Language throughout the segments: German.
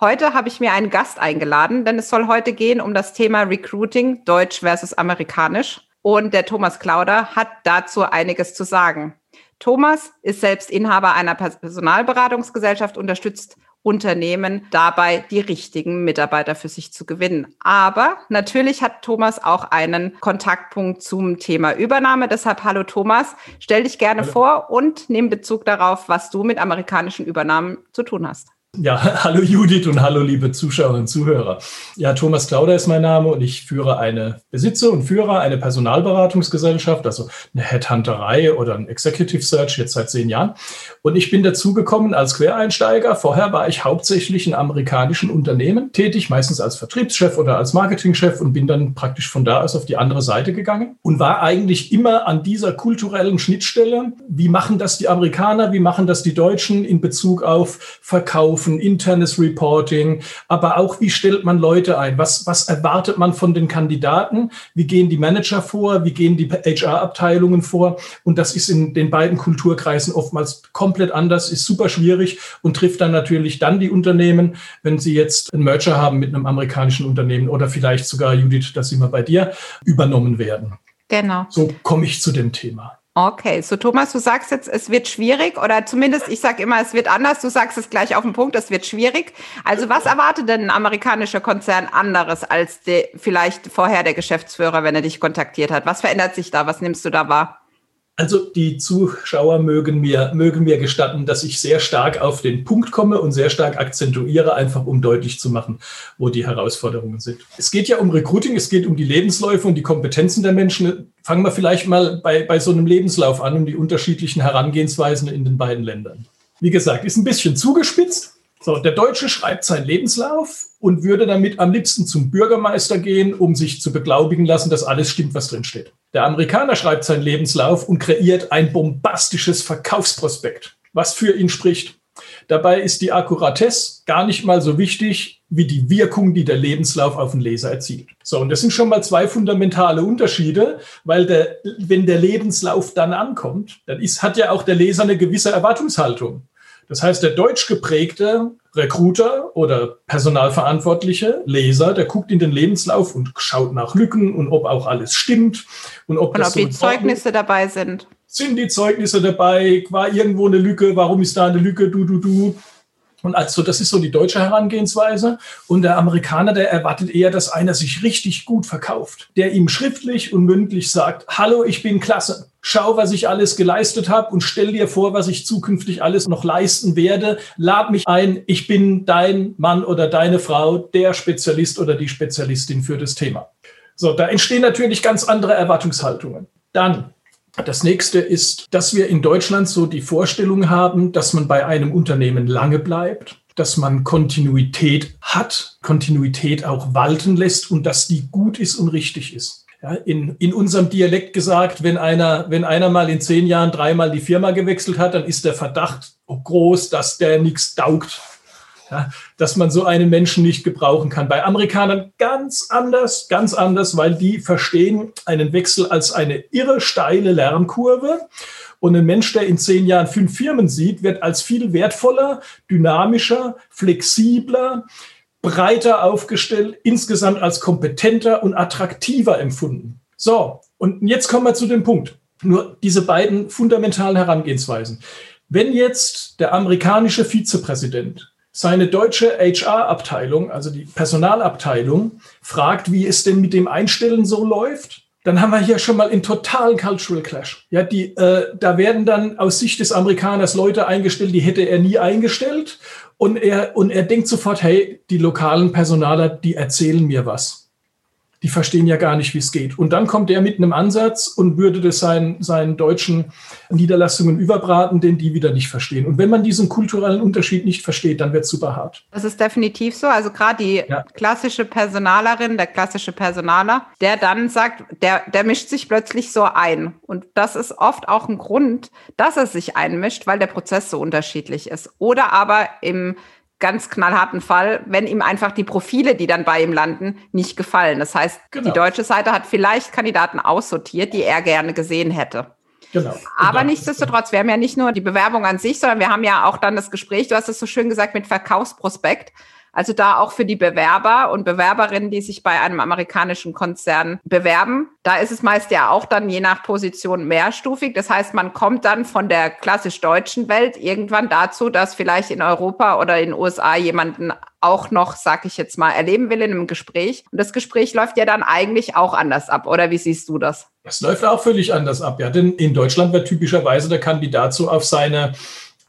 Heute habe ich mir einen Gast eingeladen, denn es soll heute gehen um das Thema Recruiting, Deutsch versus Amerikanisch. Und der Thomas Klauder hat dazu einiges zu sagen. Thomas ist selbst Inhaber einer Personalberatungsgesellschaft, unterstützt Unternehmen dabei, die richtigen Mitarbeiter für sich zu gewinnen. Aber natürlich hat Thomas auch einen Kontaktpunkt zum Thema Übernahme. Deshalb, hallo Thomas, stell dich gerne hallo. vor und nimm Bezug darauf, was du mit amerikanischen Übernahmen zu tun hast. Ja, hallo Judith und hallo liebe Zuschauerinnen und Zuhörer. Ja, Thomas Klauder ist mein Name und ich führe eine, besitze und führe eine Personalberatungsgesellschaft, also eine Headhunterei oder ein Executive Search jetzt seit zehn Jahren. Und ich bin dazugekommen als Quereinsteiger. Vorher war ich hauptsächlich in amerikanischen Unternehmen tätig, meistens als Vertriebschef oder als Marketingchef und bin dann praktisch von da aus auf die andere Seite gegangen und war eigentlich immer an dieser kulturellen Schnittstelle. Wie machen das die Amerikaner? Wie machen das die Deutschen in Bezug auf Verkauf? Abrufen, internes Reporting, aber auch, wie stellt man Leute ein? Was, was erwartet man von den Kandidaten? Wie gehen die Manager vor? Wie gehen die HR-Abteilungen vor? Und das ist in den beiden Kulturkreisen oftmals komplett anders, ist super schwierig und trifft dann natürlich dann die Unternehmen, wenn sie jetzt einen Merger haben mit einem amerikanischen Unternehmen oder vielleicht sogar, Judith, das sind wir bei dir, übernommen werden. Genau. So komme ich zu dem Thema. Okay, so Thomas, du sagst jetzt, es wird schwierig oder zumindest, ich sage immer, es wird anders. Du sagst es gleich auf den Punkt, es wird schwierig. Also was erwartet denn ein amerikanischer Konzern anderes als die, vielleicht vorher der Geschäftsführer, wenn er dich kontaktiert hat? Was verändert sich da? Was nimmst du da wahr? Also die Zuschauer mögen mir, mögen mir gestatten, dass ich sehr stark auf den Punkt komme und sehr stark akzentuiere, einfach um deutlich zu machen, wo die Herausforderungen sind. Es geht ja um Recruiting, es geht um die Lebensläufe und die Kompetenzen der Menschen. Fangen wir vielleicht mal bei, bei so einem Lebenslauf an und die unterschiedlichen Herangehensweisen in den beiden Ländern. Wie gesagt, ist ein bisschen zugespitzt, so, der Deutsche schreibt seinen Lebenslauf und würde damit am liebsten zum Bürgermeister gehen, um sich zu beglaubigen lassen, dass alles stimmt, was drin steht. Der Amerikaner schreibt seinen Lebenslauf und kreiert ein bombastisches Verkaufsprospekt, was für ihn spricht. Dabei ist die Akkuratesse gar nicht mal so wichtig wie die Wirkung, die der Lebenslauf auf den Leser erzielt. So, und das sind schon mal zwei fundamentale Unterschiede, weil der, wenn der Lebenslauf dann ankommt, dann ist, hat ja auch der Leser eine gewisse Erwartungshaltung. Das heißt, der deutsch geprägte Recruiter oder Personalverantwortliche, Leser, der guckt in den Lebenslauf und schaut nach Lücken und ob auch alles stimmt und ob, und ob so die Zeugnisse dabei sind. Sind die Zeugnisse dabei? War irgendwo eine Lücke? Warum ist da eine Lücke? Du, du, du. Und also das ist so die deutsche Herangehensweise. Und der Amerikaner, der erwartet eher, dass einer sich richtig gut verkauft, der ihm schriftlich und mündlich sagt, hallo, ich bin klasse. Schau, was ich alles geleistet habe und stell dir vor, was ich zukünftig alles noch leisten werde. Lad mich ein, ich bin dein Mann oder deine Frau, der Spezialist oder die Spezialistin für das Thema. So, da entstehen natürlich ganz andere Erwartungshaltungen. Dann das nächste ist, dass wir in Deutschland so die Vorstellung haben, dass man bei einem Unternehmen lange bleibt, dass man Kontinuität hat, Kontinuität auch walten lässt und dass die gut ist und richtig ist. Ja, in, in unserem Dialekt gesagt, wenn einer, wenn einer mal in zehn Jahren dreimal die Firma gewechselt hat, dann ist der Verdacht groß, dass der nichts taugt ja, dass man so einen Menschen nicht gebrauchen kann. Bei Amerikanern ganz anders, ganz anders, weil die verstehen einen Wechsel als eine irre steile Lernkurve. Und ein Mensch, der in zehn Jahren fünf Firmen sieht, wird als viel wertvoller, dynamischer, flexibler, breiter aufgestellt, insgesamt als kompetenter und attraktiver empfunden. So, und jetzt kommen wir zu dem Punkt. Nur diese beiden fundamentalen Herangehensweisen. Wenn jetzt der amerikanische Vizepräsident seine deutsche HR-Abteilung, also die Personalabteilung, fragt, wie es denn mit dem Einstellen so läuft, dann haben wir hier schon mal einen totalen Cultural Clash. Ja, die, äh, da werden dann aus Sicht des Amerikaners Leute eingestellt, die hätte er nie eingestellt. Und er, und er denkt sofort, hey, die lokalen Personaler, die erzählen mir was. Die verstehen ja gar nicht, wie es geht. Und dann kommt er mit einem Ansatz und würde das seinen, seinen deutschen Niederlassungen überbraten, den die wieder nicht verstehen. Und wenn man diesen kulturellen Unterschied nicht versteht, dann wird es super hart. Das ist definitiv so. Also gerade die ja. klassische Personalerin, der klassische Personaler, der dann sagt, der, der mischt sich plötzlich so ein. Und das ist oft auch ein Grund, dass er sich einmischt, weil der Prozess so unterschiedlich ist. Oder aber im ganz knallharten Fall, wenn ihm einfach die Profile, die dann bei ihm landen, nicht gefallen. Das heißt, genau. die deutsche Seite hat vielleicht Kandidaten aussortiert, die er gerne gesehen hätte. Genau. Aber nichtsdestotrotz, wir haben ja nicht nur die Bewerbung an sich, sondern wir haben ja auch dann das Gespräch, du hast es so schön gesagt, mit Verkaufsprospekt. Also da auch für die Bewerber und Bewerberinnen, die sich bei einem amerikanischen Konzern bewerben. Da ist es meist ja auch dann je nach Position mehrstufig. Das heißt, man kommt dann von der klassisch deutschen Welt irgendwann dazu, dass vielleicht in Europa oder in den USA jemanden auch noch, sag ich jetzt mal, erleben will in einem Gespräch. Und das Gespräch läuft ja dann eigentlich auch anders ab, oder wie siehst du das? Es läuft auch völlig anders ab, ja. Denn in Deutschland wird typischerweise der Kandidat so auf seine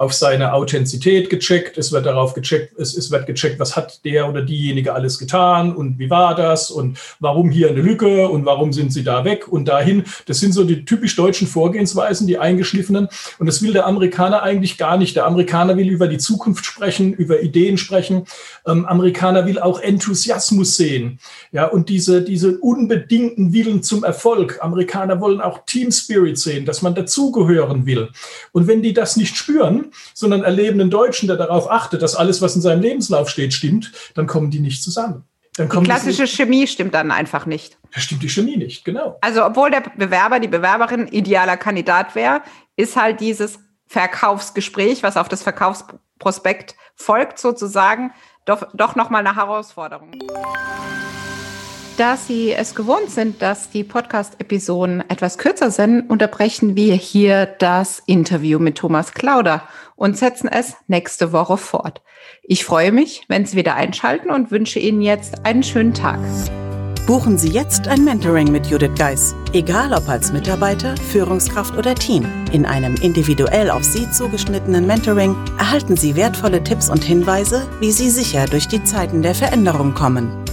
auf seine Authentizität gecheckt, es wird darauf gecheckt, es, es wird gecheckt, was hat der oder diejenige alles getan und wie war das und warum hier eine Lücke und warum sind sie da weg und dahin. Das sind so die typisch deutschen Vorgehensweisen, die eingeschliffenen. Und das will der Amerikaner eigentlich gar nicht. Der Amerikaner will über die Zukunft sprechen, über Ideen sprechen. Ähm, Amerikaner will auch Enthusiasmus sehen. Ja, und diese, diese unbedingten Willen zum Erfolg. Amerikaner wollen auch Team Spirit sehen, dass man dazugehören will. Und wenn die das nicht spüren, sondern erleben einen Deutschen, der darauf achtet, dass alles, was in seinem Lebenslauf steht, stimmt, dann kommen die nicht zusammen. Dann die klassische Chemie stimmt dann einfach nicht. Da stimmt die Chemie nicht, genau. Also obwohl der Bewerber, die Bewerberin idealer Kandidat wäre, ist halt dieses Verkaufsgespräch, was auf das Verkaufsprospekt folgt sozusagen, doch, doch nochmal eine Herausforderung. Da Sie es gewohnt sind, dass die Podcast-Episoden etwas kürzer sind, unterbrechen wir hier das Interview mit Thomas Klauder und setzen es nächste Woche fort. Ich freue mich, wenn Sie wieder einschalten und wünsche Ihnen jetzt einen schönen Tag. Buchen Sie jetzt ein Mentoring mit Judith Geis, egal ob als Mitarbeiter, Führungskraft oder Team. In einem individuell auf Sie zugeschnittenen Mentoring erhalten Sie wertvolle Tipps und Hinweise, wie Sie sicher durch die Zeiten der Veränderung kommen.